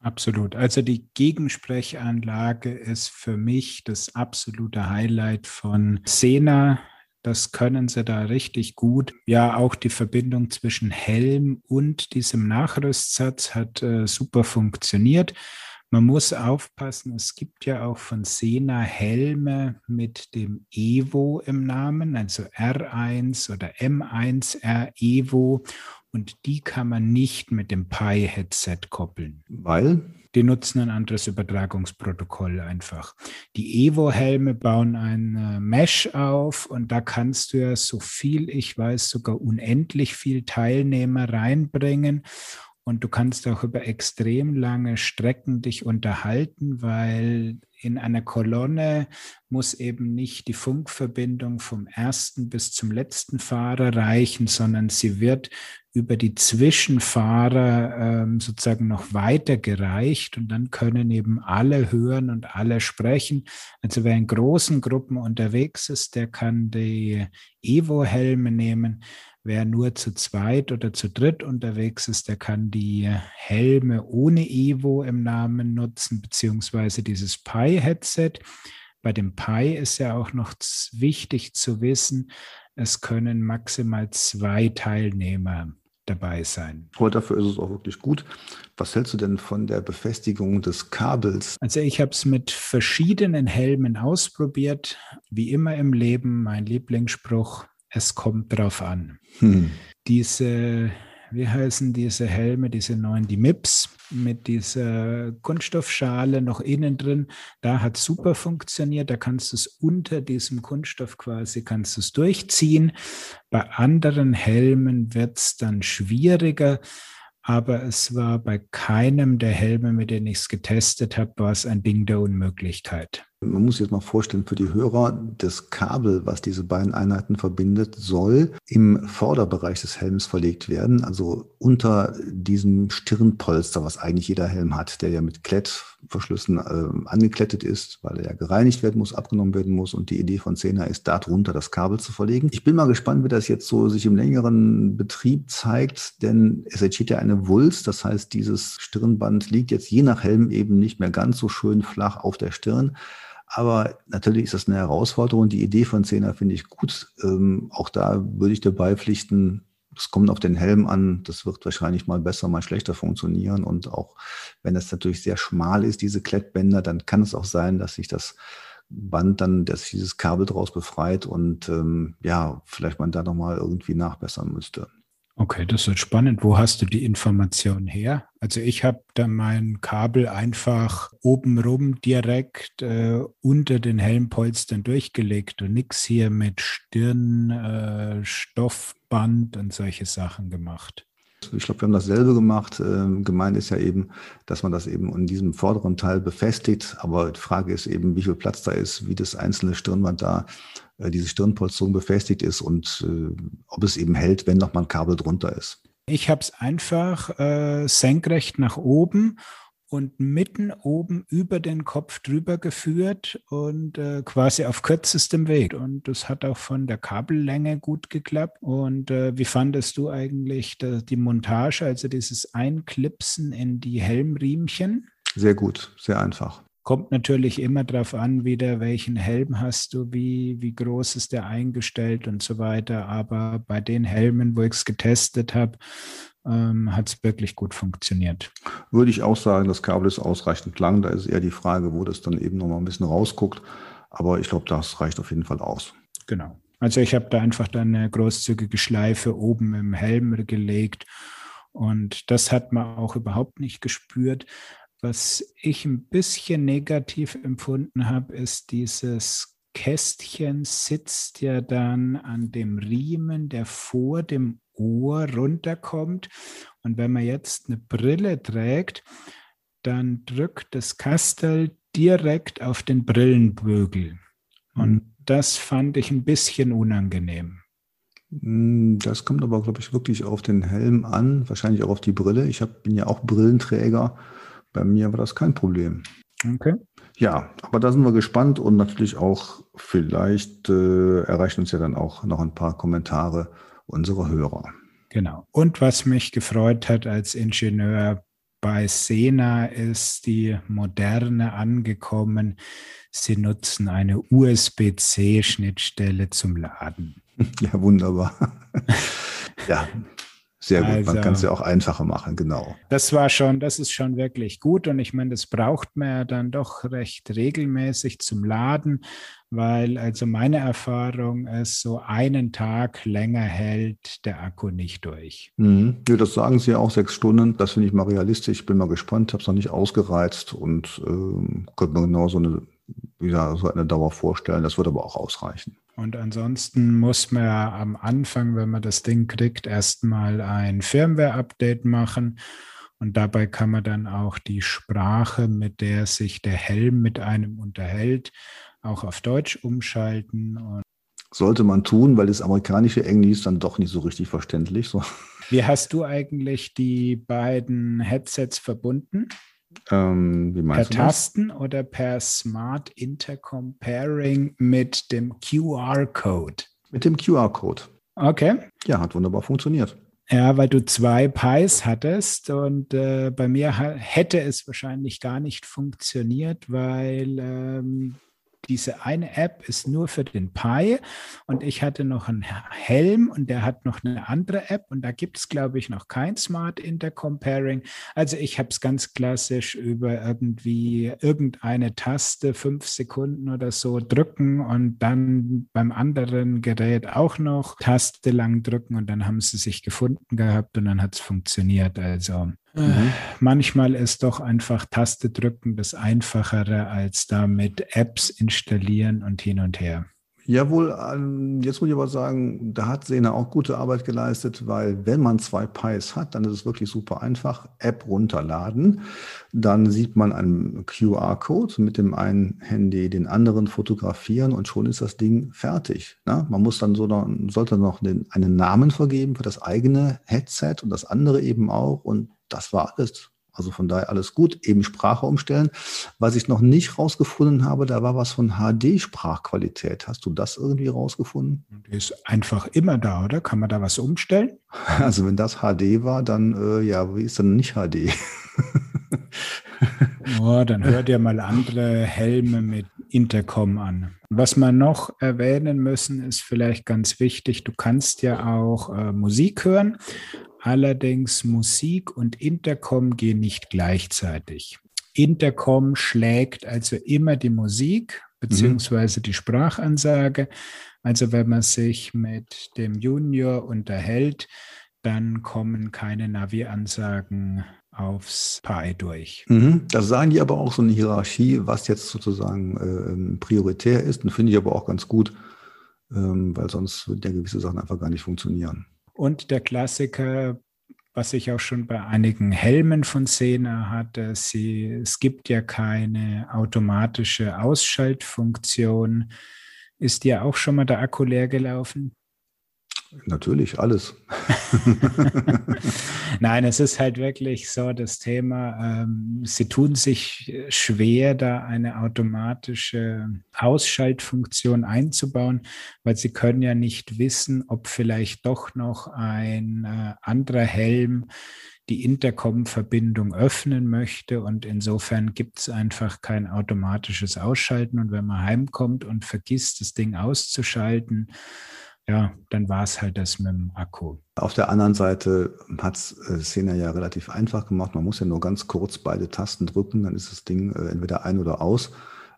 [SPEAKER 1] Absolut. Also die Gegensprechanlage ist für mich das absolute Highlight von Sena. Das können sie da richtig gut. Ja, auch die Verbindung zwischen Helm und diesem Nachrüstsatz hat äh, super funktioniert. Man muss aufpassen, es gibt ja auch von Sena Helme mit dem Evo im Namen, also R1 oder M1R Evo. Und die kann man nicht mit dem Pi-Headset koppeln.
[SPEAKER 3] Weil?
[SPEAKER 1] Die nutzen ein anderes Übertragungsprotokoll einfach. Die Evo-Helme bauen ein äh, Mesh auf und da kannst du ja so viel, ich weiß, sogar unendlich viel Teilnehmer reinbringen. Und du kannst auch über extrem lange Strecken dich unterhalten, weil in einer Kolonne muss eben nicht die Funkverbindung vom ersten bis zum letzten Fahrer reichen, sondern sie wird über die Zwischenfahrer ähm, sozusagen noch weitergereicht und dann können eben alle hören und alle sprechen. Also wer in großen Gruppen unterwegs ist, der kann die Evo-Helme nehmen. Wer nur zu zweit oder zu dritt unterwegs ist, der kann die Helme ohne Evo im Namen nutzen, beziehungsweise dieses Pi-Headset. Bei dem Pi ist ja auch noch wichtig zu wissen, es können maximal zwei Teilnehmer dabei sein.
[SPEAKER 3] Aber dafür ist es auch wirklich gut. Was hältst du denn von der Befestigung des Kabels?
[SPEAKER 1] Also ich habe es mit verschiedenen Helmen ausprobiert. Wie immer im Leben, mein Lieblingsspruch, es kommt drauf an. Hm. Diese wie heißen diese Helme, diese neuen, die MIPS mit dieser Kunststoffschale noch innen drin. Da hat super funktioniert. Da kannst du es unter diesem Kunststoff quasi, kannst du es durchziehen. Bei anderen Helmen wird es dann schwieriger. Aber es war bei keinem der Helme, mit denen ich es getestet habe, war es ein Ding der Unmöglichkeit.
[SPEAKER 3] Man muss sich jetzt mal vorstellen, für die Hörer, das Kabel, was diese beiden Einheiten verbindet, soll im Vorderbereich des Helms verlegt werden, also unter diesem Stirnpolster, was eigentlich jeder Helm hat, der ja mit Klettverschlüssen äh, angeklettet ist, weil er ja gereinigt werden muss, abgenommen werden muss. Und die Idee von Cena ist, darunter das Kabel zu verlegen. Ich bin mal gespannt, wie das jetzt so sich im längeren Betrieb zeigt, denn es entsteht ja eine Wulst, das heißt, dieses Stirnband liegt jetzt je nach Helm eben nicht mehr ganz so schön flach auf der Stirn. Aber natürlich ist das eine Herausforderung. Die Idee von Zehner finde ich gut. Ähm, auch da würde ich dabei pflichten, es kommt auf den Helm an. Das wird wahrscheinlich mal besser, mal schlechter funktionieren. Und auch wenn es natürlich sehr schmal ist, diese Klettbänder, dann kann es auch sein, dass sich das Band dann, dass sich dieses Kabel daraus befreit und ähm, ja, vielleicht man da nochmal irgendwie nachbessern müsste.
[SPEAKER 1] Okay, das wird spannend. Wo hast du die Information her? Also ich habe da mein Kabel einfach obenrum direkt äh, unter den Helmpolstern durchgelegt und nichts hier mit Stirn, äh, Stoffband und solche Sachen gemacht.
[SPEAKER 3] Ich glaube, wir haben dasselbe gemacht. Ähm, gemeint ist ja eben, dass man das eben in diesem vorderen Teil befestigt. Aber die Frage ist eben, wie viel Platz da ist, wie das einzelne Stirnband da, äh, diese Stirnpolsterung befestigt ist und äh, ob es eben hält, wenn noch mal ein Kabel drunter ist.
[SPEAKER 1] Ich habe es einfach äh, senkrecht nach oben und mitten oben über den Kopf drüber geführt und äh, quasi auf kürzestem Weg. Und das hat auch von der Kabellänge gut geklappt. Und äh, wie fandest du eigentlich die, die Montage, also dieses Einklipsen in die Helmriemchen?
[SPEAKER 3] Sehr gut, sehr einfach.
[SPEAKER 1] Kommt natürlich immer darauf an, wieder welchen Helm hast du, wie, wie groß ist der eingestellt und so weiter. Aber bei den Helmen, wo ich es getestet habe, ähm, hat es wirklich gut funktioniert.
[SPEAKER 3] Würde ich auch sagen, das Kabel ist ausreichend lang. Da ist eher die Frage, wo das dann eben noch mal ein bisschen rausguckt. Aber ich glaube, das reicht auf jeden Fall aus.
[SPEAKER 1] Genau. Also ich habe da einfach dann eine großzügige Schleife oben im Helm gelegt. Und das hat man auch überhaupt nicht gespürt. Was ich ein bisschen negativ empfunden habe, ist dieses Kästchen sitzt ja dann an dem Riemen, der vor dem Ohr runterkommt. Und wenn man jetzt eine Brille trägt, dann drückt das Kastel direkt auf den Brillenbügel. Und das fand ich ein bisschen unangenehm.
[SPEAKER 3] Hm, das kommt aber, glaube ich, wirklich auf den Helm an, wahrscheinlich auch auf die Brille. Ich hab, bin ja auch Brillenträger. Bei mir war das kein Problem.
[SPEAKER 1] Okay.
[SPEAKER 3] Ja, aber da sind wir gespannt und natürlich auch vielleicht äh, erreichen uns ja dann auch noch ein paar Kommentare unserer Hörer.
[SPEAKER 1] Genau. Und was mich gefreut hat als Ingenieur bei Sena ist die Moderne angekommen. Sie nutzen eine USB-C-Schnittstelle zum Laden. (laughs)
[SPEAKER 3] Ja, wunderbar. (laughs) ja, sehr gut, also, man kann es ja auch einfacher machen, genau.
[SPEAKER 1] Das war schon, das ist schon wirklich gut und ich meine, das braucht man ja dann doch recht regelmäßig zum Laden, weil also meine Erfahrung ist, so einen Tag länger hält der Akku nicht durch.
[SPEAKER 3] Mhm. Ja, das sagen Sie ja auch sechs Stunden. Das finde ich mal realistisch. Ich bin mal gespannt, habe es noch nicht ausgereizt und ähm, könnte mir genau so eine, ja, so eine Dauer vorstellen. Das würde aber auch ausreichen.
[SPEAKER 1] Und ansonsten muss man ja am Anfang, wenn man das Ding kriegt, erstmal ein Firmware-Update machen. Und dabei kann man dann auch die Sprache, mit der sich der Helm mit einem unterhält, auch auf Deutsch umschalten. Und
[SPEAKER 3] Sollte man tun, weil das amerikanische Englisch ist dann doch nicht so richtig verständlich. So.
[SPEAKER 1] Wie hast du eigentlich die beiden Headsets verbunden?
[SPEAKER 3] Ähm,
[SPEAKER 1] per Tasten oder per Smart Intercom Pairing mit dem QR-Code?
[SPEAKER 3] Mit dem QR-Code.
[SPEAKER 1] Okay.
[SPEAKER 3] Ja, hat wunderbar funktioniert.
[SPEAKER 1] Ja, weil du zwei Pies hattest und äh, bei mir hätte es wahrscheinlich gar nicht funktioniert, weil ähm, diese eine App ist nur für den Pi und ich hatte noch einen Helm und der hat noch eine andere App und da gibt es, glaube ich, noch kein Smart Intercom Pairing. Also ich habe es ganz klassisch über irgendwie irgendeine Taste, fünf Sekunden oder so drücken und dann beim anderen Gerät auch noch Taste lang drücken und dann haben sie sich gefunden gehabt und dann hat es funktioniert. Also Mhm. Manchmal ist doch einfach Taste drücken das Einfachere als damit Apps installieren und hin und her.
[SPEAKER 3] Jawohl, ähm, jetzt muss ich aber sagen, da hat Sena auch gute Arbeit geleistet, weil wenn man zwei Pies hat, dann ist es wirklich super einfach. App runterladen, dann sieht man einen QR-Code mit dem einen Handy den anderen fotografieren und schon ist das Ding fertig. Ne? Man muss dann so noch, sollte noch den, einen Namen vergeben für das eigene Headset und das andere eben auch und das war alles. Also von daher alles gut. Eben Sprache umstellen. Was ich noch nicht rausgefunden habe, da war was von HD-Sprachqualität. Hast du das irgendwie rausgefunden?
[SPEAKER 1] Die ist einfach immer da, oder? Kann man da was umstellen? (laughs)
[SPEAKER 3] Also wenn das HD war, dann äh, ja, wie ist dann nicht HD? (laughs)
[SPEAKER 1] oh, dann hört ihr mal andere Helme mit Intercom an. Was wir noch erwähnen müssen, ist vielleicht ganz wichtig, du kannst ja auch äh, Musik hören. Allerdings Musik und Intercom gehen nicht gleichzeitig. Intercom schlägt also immer die Musik beziehungsweise mhm. die Sprachansage. Also wenn man sich mit dem Junior unterhält, dann kommen keine Navi-Ansagen aufs Pi durch.
[SPEAKER 3] Mhm. Das sagen die aber auch so eine Hierarchie, was jetzt sozusagen äh, prioritär ist. Und finde ich aber auch ganz gut, ähm, weil sonst würden ja gewisse Sachen einfach gar nicht funktionieren.
[SPEAKER 1] Und der Klassiker, was ich auch schon bei einigen Helmen von Sena hatte, sie, es gibt ja keine automatische Ausschaltfunktion. Ist dir auch schon mal der Akku leer gelaufen?
[SPEAKER 3] Natürlich, alles. (laughs)
[SPEAKER 1] Nein, es ist halt wirklich so das Thema, ähm, sie tun sich schwer, da eine automatische Ausschaltfunktion einzubauen, weil sie können ja nicht wissen, ob vielleicht doch noch ein äh, anderer Helm die Intercom-Verbindung öffnen möchte. Und insofern gibt es einfach kein automatisches Ausschalten. Und wenn man heimkommt und vergisst, das Ding auszuschalten, ja, dann war es halt das mit dem Akku.
[SPEAKER 3] Auf der anderen Seite hat es äh, Szene ja relativ einfach gemacht. Man muss ja nur ganz kurz beide Tasten drücken, dann ist das Ding äh, entweder ein oder aus.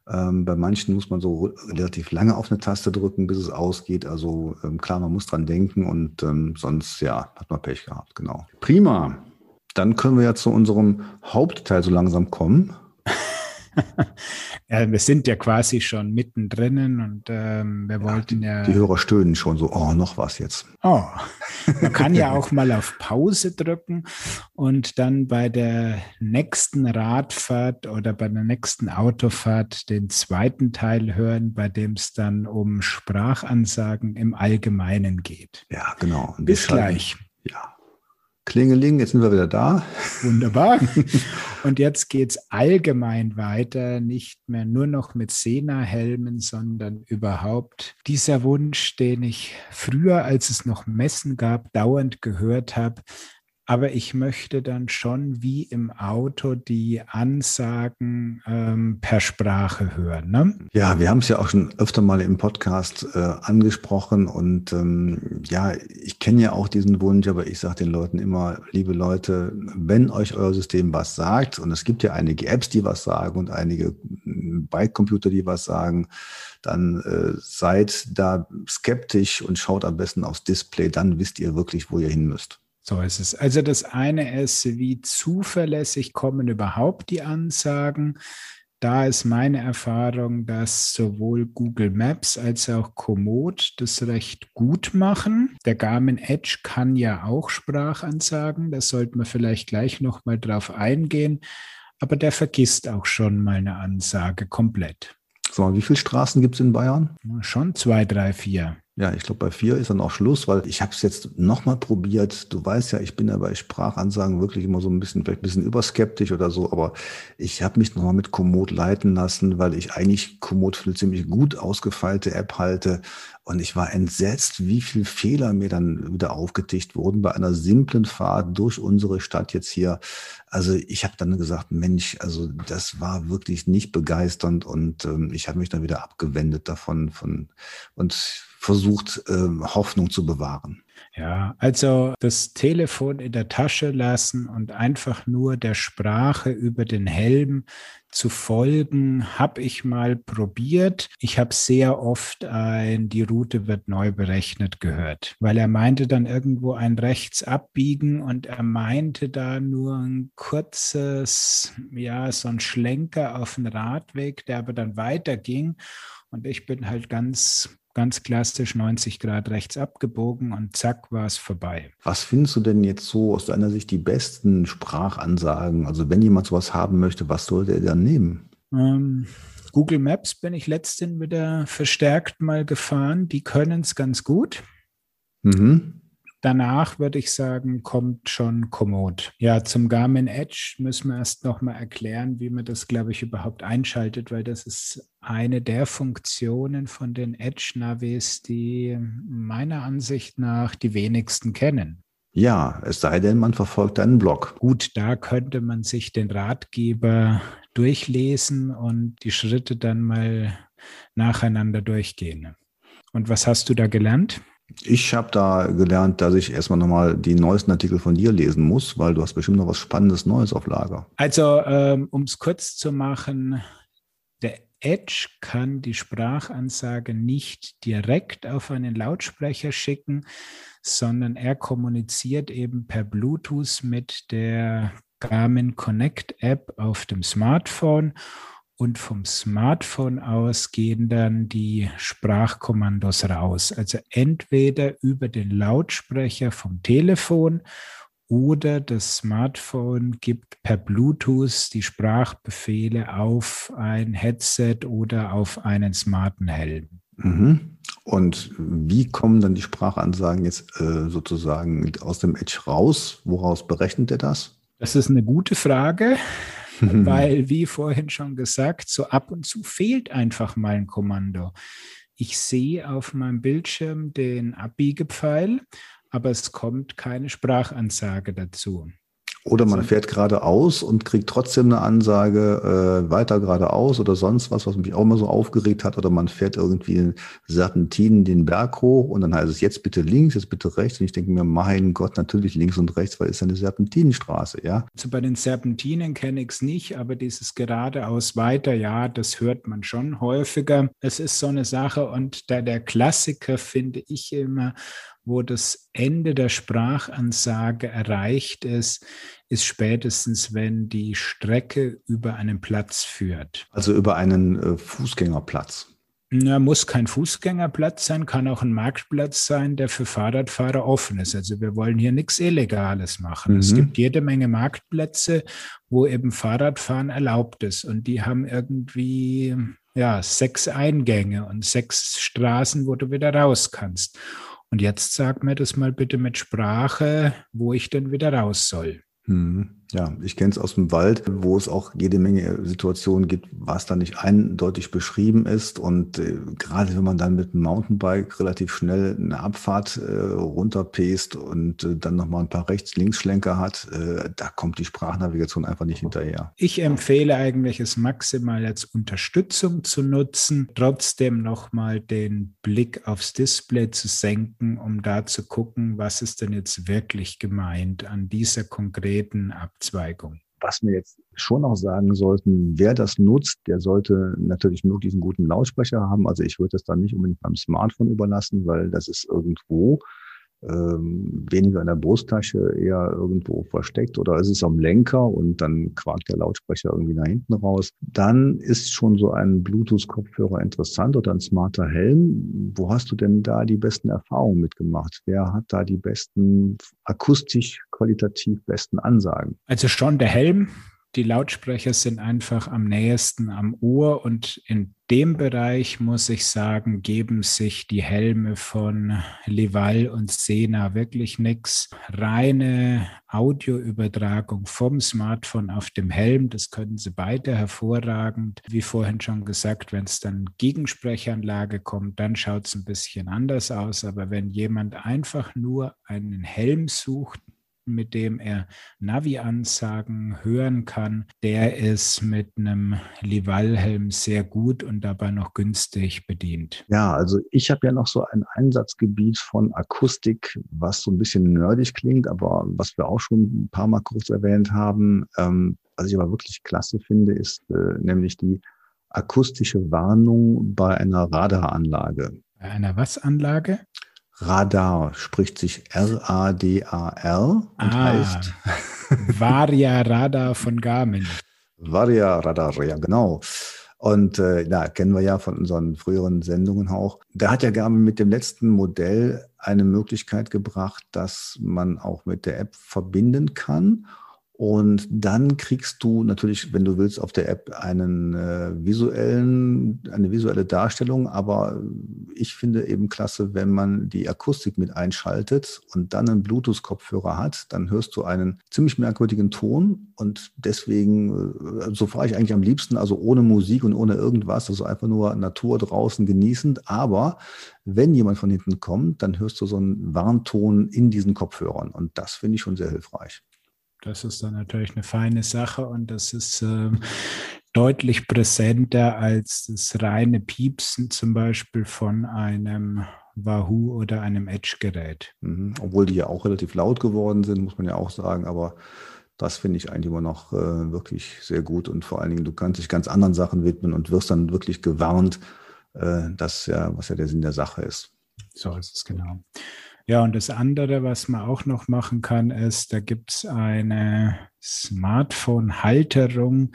[SPEAKER 3] Ähm, bei manchen muss man so relativ lange auf eine Taste drücken, bis es ausgeht. Also ähm, klar, man muss dran denken und ähm, sonst ja, hat man Pech gehabt, genau. Prima. Dann können wir ja zu unserem Hauptteil so langsam kommen.
[SPEAKER 1] Ja, (laughs) wir sind ja quasi schon mittendrin und ähm, wir ja, wollten ja.
[SPEAKER 3] Die Hörer stöhnen schon so, oh, noch was jetzt.
[SPEAKER 1] Oh, man kann ja auch mal auf Pause drücken und dann bei der nächsten Radfahrt oder bei der nächsten Autofahrt den zweiten Teil hören, bei dem es dann um Sprachansagen im Allgemeinen geht.
[SPEAKER 3] Ja, genau.
[SPEAKER 1] Bis gleich.
[SPEAKER 3] Ja. Klingeling, jetzt sind wir wieder da.
[SPEAKER 1] Wunderbar. (laughs) Und jetzt geht es allgemein weiter, nicht mehr nur noch mit Sena-Helmen, sondern überhaupt dieser Wunsch, den ich früher, als es noch Messen gab, dauernd gehört habe, aber ich möchte dann schon wie im Auto die Ansagen ähm, per Sprache hören. Ne?
[SPEAKER 3] Ja, wir haben es ja auch schon öfter mal im Podcast äh, angesprochen und ähm, ja, ich kenne ja auch diesen Wunsch, aber ich sage den Leuten immer, liebe Leute, wenn euch euer System was sagt, und es gibt ja einige Apps, die was sagen und einige Bike-Computer, die was sagen, dann äh, seid da skeptisch und schaut am besten aufs Display, dann wisst ihr wirklich, wo ihr hin müsst.
[SPEAKER 1] So ist es. Also das eine ist, wie zuverlässig kommen überhaupt die Ansagen. Da ist meine Erfahrung, dass sowohl Google Maps als auch Komoot das recht gut machen. Der Garmin Edge kann ja auch Sprachansagen. Da sollten wir vielleicht gleich nochmal drauf eingehen. Aber der vergisst auch schon mal eine Ansage komplett.
[SPEAKER 3] So, wie viele Straßen gibt es in Bayern?
[SPEAKER 1] Schon zwei, drei, vier.
[SPEAKER 3] Ja, ich glaube, bei vier ist dann auch Schluss, weil ich habe es jetzt nochmal probiert. Du weißt ja, ich bin ja bei Sprachansagen wirklich immer so ein bisschen, vielleicht ein bisschen überskeptisch oder so, aber ich habe mich nochmal mit Komoot leiten lassen, weil ich eigentlich Komoot für eine ziemlich gut ausgefeilte App halte. Und ich war entsetzt, wie viele Fehler mir dann wieder aufgetischt wurden bei einer simplen Fahrt durch unsere Stadt jetzt hier. Also ich habe dann gesagt, Mensch, also das war wirklich nicht begeisternd und ähm, ich habe mich dann wieder abgewendet davon von und versucht, äh, Hoffnung zu bewahren.
[SPEAKER 1] Ja, also das Telefon in der Tasche lassen und einfach nur der Sprache über den Helm zu folgen, habe ich mal probiert. Ich habe sehr oft ein, die Route wird neu berechnet gehört, weil er meinte dann irgendwo ein rechts abbiegen und er meinte da nur ein kurzes, ja, so ein Schlenker auf den Radweg, der aber dann weiterging. Und ich bin halt ganz ganz klassisch 90 Grad rechts abgebogen und zack war es vorbei.
[SPEAKER 3] Was findest du denn jetzt so aus deiner Sicht die besten Sprachansagen? Also wenn jemand sowas haben möchte, was sollte er dann nehmen?
[SPEAKER 1] Ähm, Google Maps bin ich letztens wieder verstärkt mal gefahren. Die können es ganz gut. Mhm. Danach würde ich sagen, kommt schon Komoot. Ja, zum Garmin Edge müssen wir erst nochmal erklären, wie man das, glaube ich, überhaupt einschaltet, weil das ist eine der Funktionen von den Edge-Navis, die meiner Ansicht nach die wenigsten kennen.
[SPEAKER 3] Ja, es sei denn, man verfolgt einen Blog.
[SPEAKER 1] Gut, da könnte man sich den Ratgeber durchlesen und die Schritte dann mal nacheinander durchgehen. Und was hast du da gelernt?
[SPEAKER 3] Ich habe da gelernt, dass ich erstmal nochmal die neuesten Artikel von dir lesen muss, weil du hast bestimmt noch was Spannendes Neues auf Lager.
[SPEAKER 1] Also, ähm, um es kurz zu machen, der Edge kann die Sprachansage nicht direkt auf einen Lautsprecher schicken, sondern er kommuniziert eben per Bluetooth mit der Garmin Connect App auf dem Smartphone und vom Smartphone aus gehen dann die Sprachkommandos raus. Also entweder über den Lautsprecher vom Telefon oder das Smartphone gibt per Bluetooth die Sprachbefehle auf ein Headset oder auf einen smarten Helm.
[SPEAKER 3] Mhm. Und wie kommen dann die Sprachansagen jetzt äh, sozusagen aus dem Edge raus? Woraus berechnet er das?
[SPEAKER 1] Das ist eine gute Frage, (laughs) weil, wie vorhin schon gesagt, so ab und zu fehlt einfach mal ein Kommando. Ich sehe auf meinem Bildschirm den Abbiegepfeil, aber es kommt keine Sprachansage dazu.
[SPEAKER 3] Oder man fährt geradeaus und kriegt trotzdem eine Ansage, äh, weiter geradeaus oder sonst was, was mich auch immer so aufgeregt hat. Oder man fährt irgendwie in Serpentinen den Berg hoch und dann heißt es jetzt bitte links, jetzt bitte rechts. Und ich denke mir, mein Gott, natürlich links und rechts, weil es ist eine Serpentinenstraße, ja.
[SPEAKER 1] Also bei den Serpentinen kenne ich es nicht, aber dieses geradeaus weiter, ja, das hört man schon häufiger. Es ist so eine Sache und da der Klassiker finde ich immer, wo das Ende der Sprachansage erreicht ist, ist spätestens, wenn die Strecke über einen Platz führt.
[SPEAKER 3] Also über einen äh, Fußgängerplatz.
[SPEAKER 1] Na, muss kein Fußgängerplatz sein, kann auch ein Marktplatz sein, der für Fahrradfahrer offen ist. Also wir wollen hier nichts Illegales machen. Mhm. Es gibt jede Menge Marktplätze, wo eben Fahrradfahren erlaubt ist. Und die haben irgendwie ja, sechs Eingänge und sechs Straßen, wo du wieder raus kannst. Und jetzt sag mir das mal bitte mit Sprache, wo ich denn wieder raus soll.
[SPEAKER 3] Hm. Ja, ich kenne es aus dem Wald, wo es auch jede Menge Situationen gibt, was da nicht eindeutig beschrieben ist. Und äh, gerade wenn man dann mit dem Mountainbike relativ schnell eine Abfahrt äh, runterpest und äh, dann nochmal ein paar Rechts-Links-Schlenker hat, äh, da kommt die Sprachnavigation einfach nicht hinterher.
[SPEAKER 1] Ich empfehle eigentlich, es maximal als Unterstützung zu nutzen, trotzdem nochmal den Blick aufs Display zu senken, um da zu gucken, was ist denn jetzt wirklich gemeint an dieser konkreten Abzweigung. Abzweigung.
[SPEAKER 3] Was wir jetzt schon noch sagen sollten, wer das nutzt, der sollte natürlich möglichst einen guten Lautsprecher haben. Also ich würde das dann nicht unbedingt beim Smartphone überlassen, weil das ist irgendwo ähm, weniger in der Brusttasche, eher irgendwo versteckt oder ist es am Lenker und dann quakt der Lautsprecher irgendwie nach hinten raus. Dann ist schon so ein Bluetooth-Kopfhörer interessant oder ein smarter Helm. Wo hast du denn da die besten Erfahrungen mitgemacht? Wer hat da die besten, akustisch qualitativ besten Ansagen?
[SPEAKER 1] Also schon der Helm, die Lautsprecher sind einfach am nähesten am Ohr und in dem Bereich muss ich sagen, geben sich die Helme von Lival und Sena wirklich nichts. Reine Audioübertragung vom Smartphone auf dem Helm, das können sie beide hervorragend. Wie vorhin schon gesagt, wenn es dann Gegensprechanlage kommt, dann schaut es ein bisschen anders aus. Aber wenn jemand einfach nur einen Helm sucht, mit dem er Navi-Ansagen hören kann, der ist mit einem Lival-Helm sehr gut und dabei noch günstig bedient.
[SPEAKER 3] Ja, also ich habe ja noch so ein Einsatzgebiet von Akustik, was so ein bisschen nerdig klingt, aber was wir auch schon ein paar Mal kurz erwähnt haben. Ähm, was ich aber wirklich klasse finde, ist äh, nämlich die akustische Warnung bei einer Radaranlage.
[SPEAKER 1] Bei einer was Anlage?
[SPEAKER 3] Radar spricht sich R-A-D-A-R und ah, heißt (laughs)
[SPEAKER 1] Varia Radar von Garmin.
[SPEAKER 3] Varia Radar, ja genau. Und äh, ja, kennen wir ja von unseren früheren Sendungen auch. Da hat ja Garmin mit dem letzten Modell eine Möglichkeit gebracht, dass man auch mit der App verbinden kann Und dann kriegst du natürlich, wenn du willst, auf der App einen äh, visuellen, eine visuelle Darstellung. Aber ich finde eben klasse, wenn man die Akustik mit einschaltet und dann einen Bluetooth-Kopfhörer hat, dann hörst du einen ziemlich merkwürdigen Ton. Und deswegen, äh, so fahre ich eigentlich am liebsten, also ohne Musik und ohne irgendwas, also einfach nur Natur draußen genießend. Aber wenn jemand von hinten kommt, dann hörst du so einen Warnton in diesen Kopfhörern. Und das finde ich schon sehr hilfreich.
[SPEAKER 1] Das ist dann natürlich eine feine Sache und das ist äh, deutlich präsenter als das reine Piepsen zum Beispiel von einem Wahoo oder einem Edge-Gerät.
[SPEAKER 3] Mhm. Obwohl die ja auch relativ laut geworden sind, muss man ja auch sagen, aber das finde ich eigentlich immer noch äh, wirklich sehr gut und vor allen Dingen, du kannst dich ganz anderen Sachen widmen und wirst dann wirklich gewarnt, äh, das ja, was ja der Sinn der Sache ist.
[SPEAKER 1] So ist es genau. Ja, und das andere, was man auch noch machen kann, ist, da gibt es eine Smartphone-Halterung,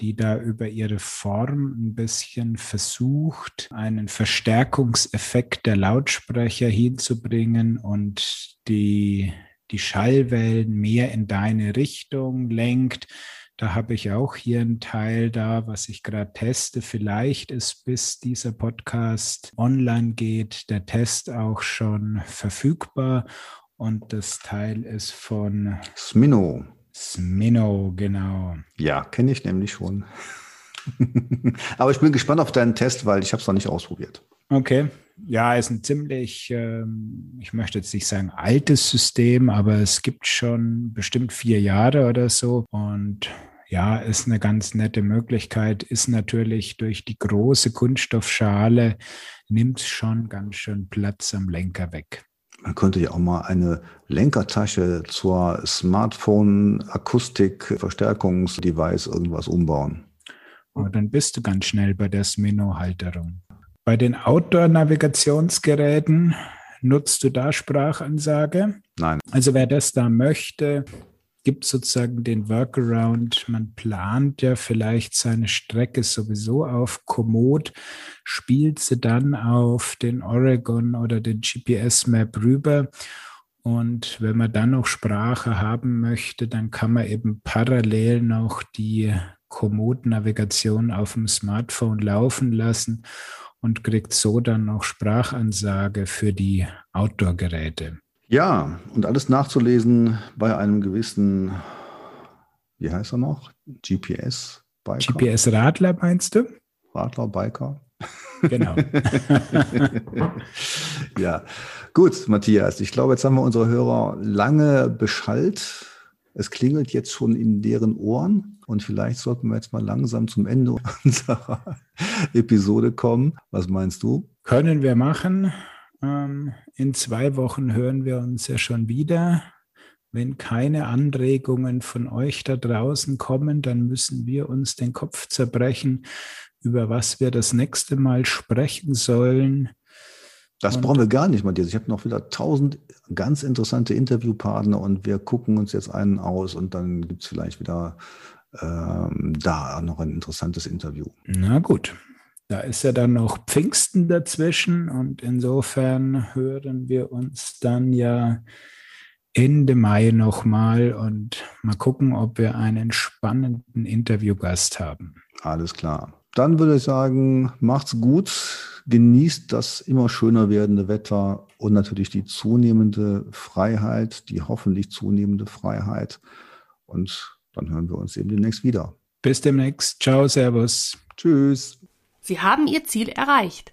[SPEAKER 1] die da über ihre Form ein bisschen versucht, einen Verstärkungseffekt der Lautsprecher hinzubringen und die, die Schallwellen mehr in deine Richtung lenkt. Da habe ich auch hier einen Teil da, was ich gerade teste. Vielleicht ist bis dieser Podcast online geht, der Test auch schon verfügbar. Und das Teil ist von
[SPEAKER 3] Smino.
[SPEAKER 1] Smino, genau.
[SPEAKER 3] Ja, kenne ich nämlich schon. (laughs) Aber ich bin gespannt auf deinen Test, weil ich habe es noch nicht ausprobiert.
[SPEAKER 1] Okay. Ja, ist ein ziemlich, ähm, ich möchte jetzt nicht sagen altes System, aber es gibt schon bestimmt vier Jahre oder so. Und ja, ist eine ganz nette Möglichkeit, ist natürlich durch die große Kunststoffschale, nimmt schon ganz schön Platz am Lenker weg.
[SPEAKER 3] Man könnte ja auch mal eine Lenkertasche zur Smartphone-Akustik-Verstärkungs-Device irgendwas umbauen.
[SPEAKER 1] Aber dann bist du ganz schnell bei der Smino-Halterung. Bei den Outdoor-Navigationsgeräten nutzt du da Sprachansage?
[SPEAKER 3] Nein.
[SPEAKER 1] Also wer das da möchte, gibt sozusagen den Workaround. Man plant ja vielleicht seine Strecke sowieso auf Komoot, spielt sie dann auf den Oregon oder den GPS-Map rüber. Und wenn man dann noch Sprache haben möchte, dann kann man eben parallel noch die Komoot-Navigation auf dem Smartphone laufen lassen und kriegt so dann noch Sprachansage für die Outdoor-Geräte.
[SPEAKER 3] Ja, und alles nachzulesen bei einem gewissen, wie heißt er noch? GPS.
[SPEAKER 1] Biker. GPS Radler meinst du?
[SPEAKER 3] Radler, Biker.
[SPEAKER 1] Genau. (laughs)
[SPEAKER 3] ja, gut, Matthias. Ich glaube, jetzt haben wir unsere Hörer lange beschallt. Es klingelt jetzt schon in deren Ohren und vielleicht sollten wir jetzt mal langsam zum Ende (laughs) unserer Episode kommen. Was meinst du?
[SPEAKER 1] Können wir machen. Ähm, in zwei Wochen hören wir uns ja schon wieder. Wenn keine Anregungen von euch da draußen kommen, dann müssen wir uns den Kopf zerbrechen, über was wir das nächste Mal sprechen sollen.
[SPEAKER 3] Das und brauchen wir gar nicht, Matthias. Ich habe noch wieder tausend ganz interessante Interviewpartner und wir gucken uns jetzt einen aus und dann gibt es vielleicht wieder da noch ein interessantes Interview.
[SPEAKER 1] Na gut, da ist ja dann noch Pfingsten dazwischen und insofern hören wir uns dann ja Ende Mai nochmal und mal gucken, ob wir einen spannenden Interviewgast haben.
[SPEAKER 3] Alles klar. Dann würde ich sagen, macht's gut, genießt das immer schöner werdende Wetter und natürlich die zunehmende Freiheit, die hoffentlich zunehmende Freiheit. Und dann hören wir uns eben demnächst wieder.
[SPEAKER 1] Bis demnächst. Ciao, Servus.
[SPEAKER 3] Tschüss.
[SPEAKER 4] Sie haben Ihr Ziel erreicht.